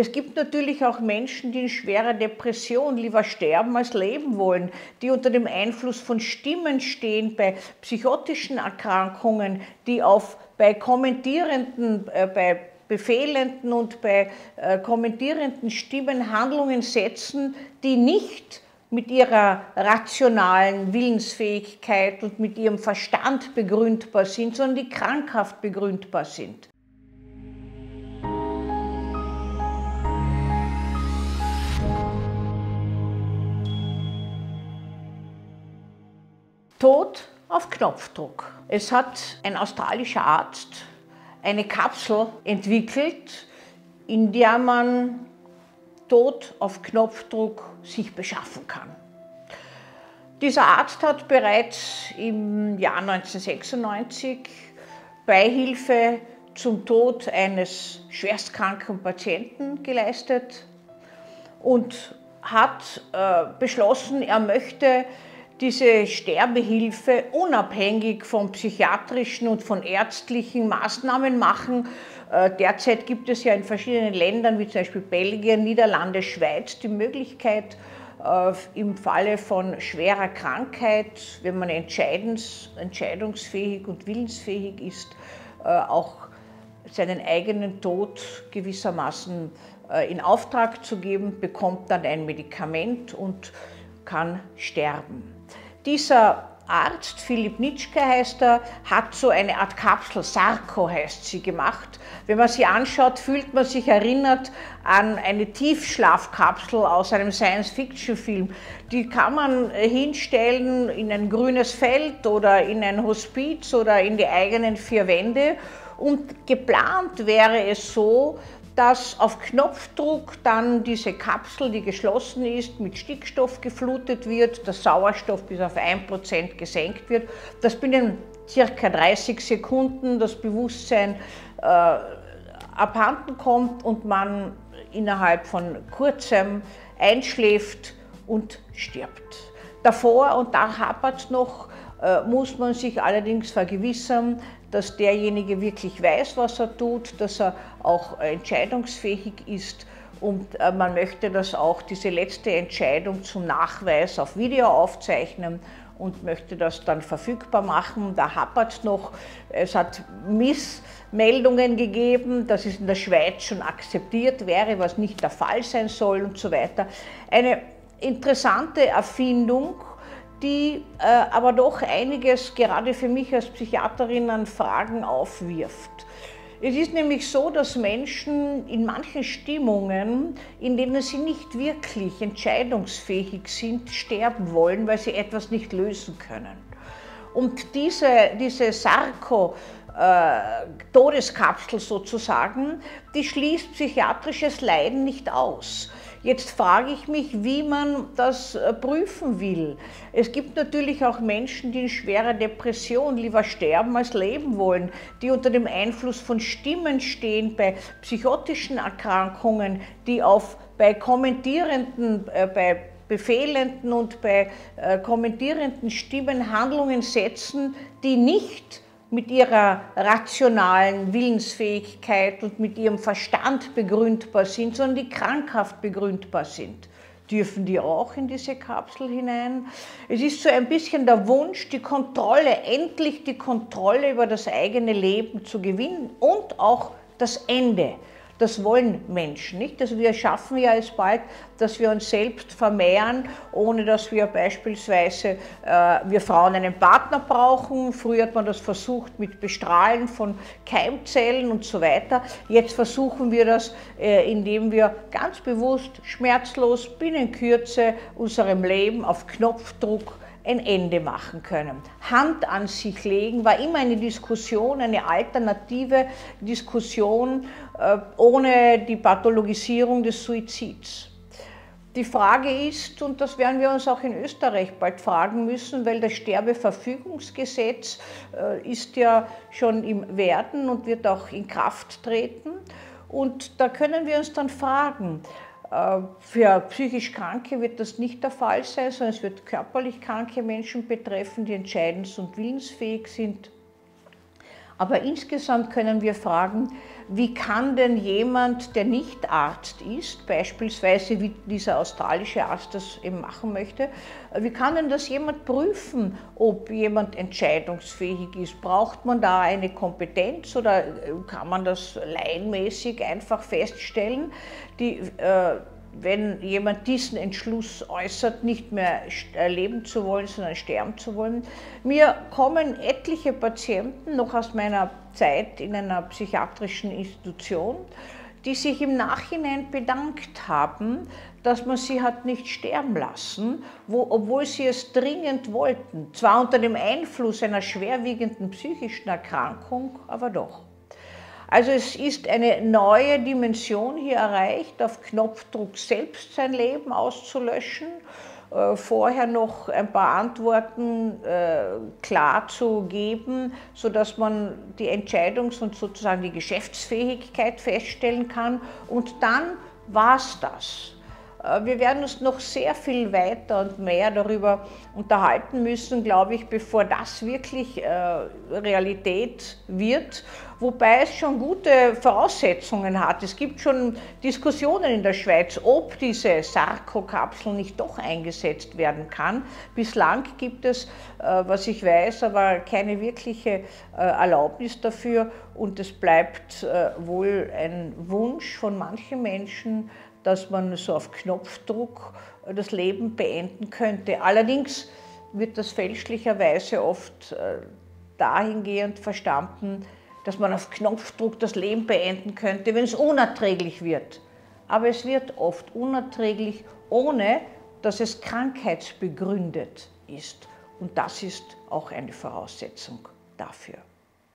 Es gibt natürlich auch Menschen, die in schwerer Depression lieber sterben als leben wollen, die unter dem Einfluss von Stimmen stehen bei psychotischen Erkrankungen, die auf, bei kommentierenden, äh, bei befehlenden und bei äh, kommentierenden Stimmen Handlungen setzen, die nicht mit ihrer rationalen Willensfähigkeit und mit ihrem Verstand begründbar sind, sondern die krankhaft begründbar sind. Tod auf Knopfdruck. Es hat ein australischer Arzt eine Kapsel entwickelt, in der man Tod auf Knopfdruck sich beschaffen kann. Dieser Arzt hat bereits im Jahr 1996 Beihilfe zum Tod eines schwerstkranken Patienten geleistet und hat äh, beschlossen, er möchte diese Sterbehilfe unabhängig von psychiatrischen und von ärztlichen Maßnahmen machen. Äh, derzeit gibt es ja in verschiedenen Ländern, wie zum Beispiel Belgien, Niederlande, Schweiz, die Möglichkeit, äh, im Falle von schwerer Krankheit, wenn man entscheidungs entscheidungsfähig und willensfähig ist, äh, auch seinen eigenen Tod gewissermaßen in Auftrag zu geben, bekommt dann ein Medikament und kann sterben. Dieser Arzt, Philipp Nitschke heißt er, hat so eine Art Kapsel, Sarko heißt sie, gemacht. Wenn man sie anschaut, fühlt man sich erinnert an eine Tiefschlafkapsel aus einem Science-Fiction-Film. Die kann man hinstellen in ein grünes Feld oder in ein Hospiz oder in die eigenen vier Wände. Und geplant wäre es so, dass auf Knopfdruck dann diese Kapsel, die geschlossen ist, mit Stickstoff geflutet wird, der Sauerstoff bis auf 1% gesenkt wird, dass binnen circa 30 Sekunden das Bewusstsein äh, abhanden kommt und man innerhalb von kurzem einschläft und stirbt. Davor, und da hapert es noch, muss man sich allerdings vergewissern, dass derjenige wirklich weiß, was er tut, dass er auch entscheidungsfähig ist und äh, man möchte das auch, diese letzte Entscheidung zum Nachweis auf Video aufzeichnen und möchte das dann verfügbar machen. Da hapert es noch. Es hat Missmeldungen gegeben, dass es in der Schweiz schon akzeptiert wäre, was nicht der Fall sein soll und so weiter. Eine interessante Erfindung, die äh, aber doch einiges gerade für mich als Psychiaterin an Fragen aufwirft. Es ist nämlich so, dass Menschen in manchen Stimmungen, in denen sie nicht wirklich entscheidungsfähig sind, sterben wollen, weil sie etwas nicht lösen können. Und diese, diese Sarko, äh, Todeskapsel sozusagen, die schließt psychiatrisches Leiden nicht aus. Jetzt frage ich mich, wie man das äh, prüfen will. Es gibt natürlich auch Menschen, die in schwerer Depression lieber sterben als leben wollen, die unter dem Einfluss von Stimmen stehen bei psychotischen Erkrankungen, die auf, bei kommentierenden, äh, bei befehlenden und bei äh, kommentierenden Stimmen Handlungen setzen, die nicht mit ihrer rationalen Willensfähigkeit und mit ihrem Verstand begründbar sind, sondern die krankhaft begründbar sind. Dürfen die auch in diese Kapsel hinein? Es ist so ein bisschen der Wunsch, die Kontrolle, endlich die Kontrolle über das eigene Leben zu gewinnen und auch das Ende. Das wollen Menschen nicht. Also wir schaffen ja es bald, dass wir uns selbst vermehren, ohne dass wir beispielsweise, äh, wir Frauen einen Partner brauchen. Früher hat man das versucht mit Bestrahlen von Keimzellen und so weiter. Jetzt versuchen wir das, äh, indem wir ganz bewusst, schmerzlos, binnen Kürze unserem Leben auf Knopfdruck ein Ende machen können. Hand an sich legen war immer eine Diskussion, eine alternative Diskussion äh, ohne die Pathologisierung des Suizids. Die Frage ist, und das werden wir uns auch in Österreich bald fragen müssen, weil das Sterbeverfügungsgesetz äh, ist ja schon im Werden und wird auch in Kraft treten. Und da können wir uns dann fragen, für psychisch Kranke wird das nicht der Fall sein, sondern es wird körperlich kranke Menschen betreffen, die entscheidens- und willensfähig sind. Aber insgesamt können wir fragen, wie kann denn jemand, der nicht Arzt ist, beispielsweise wie dieser australische Arzt das eben machen möchte, wie kann denn das jemand prüfen, ob jemand entscheidungsfähig ist? Braucht man da eine Kompetenz oder kann man das laienmäßig einfach feststellen? Die, äh, wenn jemand diesen Entschluss äußert, nicht mehr leben zu wollen, sondern sterben zu wollen. Mir kommen etliche Patienten noch aus meiner Zeit in einer psychiatrischen Institution, die sich im Nachhinein bedankt haben, dass man sie hat nicht sterben lassen, wo, obwohl sie es dringend wollten. Zwar unter dem Einfluss einer schwerwiegenden psychischen Erkrankung, aber doch. Also es ist eine neue Dimension hier erreicht, auf Knopfdruck selbst sein Leben auszulöschen, äh, vorher noch ein paar Antworten äh, klar zu geben, sodass man die Entscheidungs- und sozusagen die Geschäftsfähigkeit feststellen kann. Und dann war es das. Äh, wir werden uns noch sehr viel weiter und mehr darüber unterhalten müssen, glaube ich, bevor das wirklich Realität wird. Wobei es schon gute Voraussetzungen hat. Es gibt schon Diskussionen in der Schweiz, ob diese Sarko-Kapsel nicht doch eingesetzt werden kann. Bislang gibt es, äh, was ich weiß, aber keine wirkliche Erlaubnis dafür. Und es bleibt wohl ein Wunsch von manchen Menschen, dass man so auf Knopfdruck das Leben beenden könnte. Allerdings wird das fälschlicherweise oft äh, dahingehend verstanden, dass man auf Knopfdruck das Leben beenden könnte, wenn es unerträglich wird. Aber es wird oft unerträglich, ohne dass es krankheitsbegründet ist. Und das ist auch eine Voraussetzung dafür.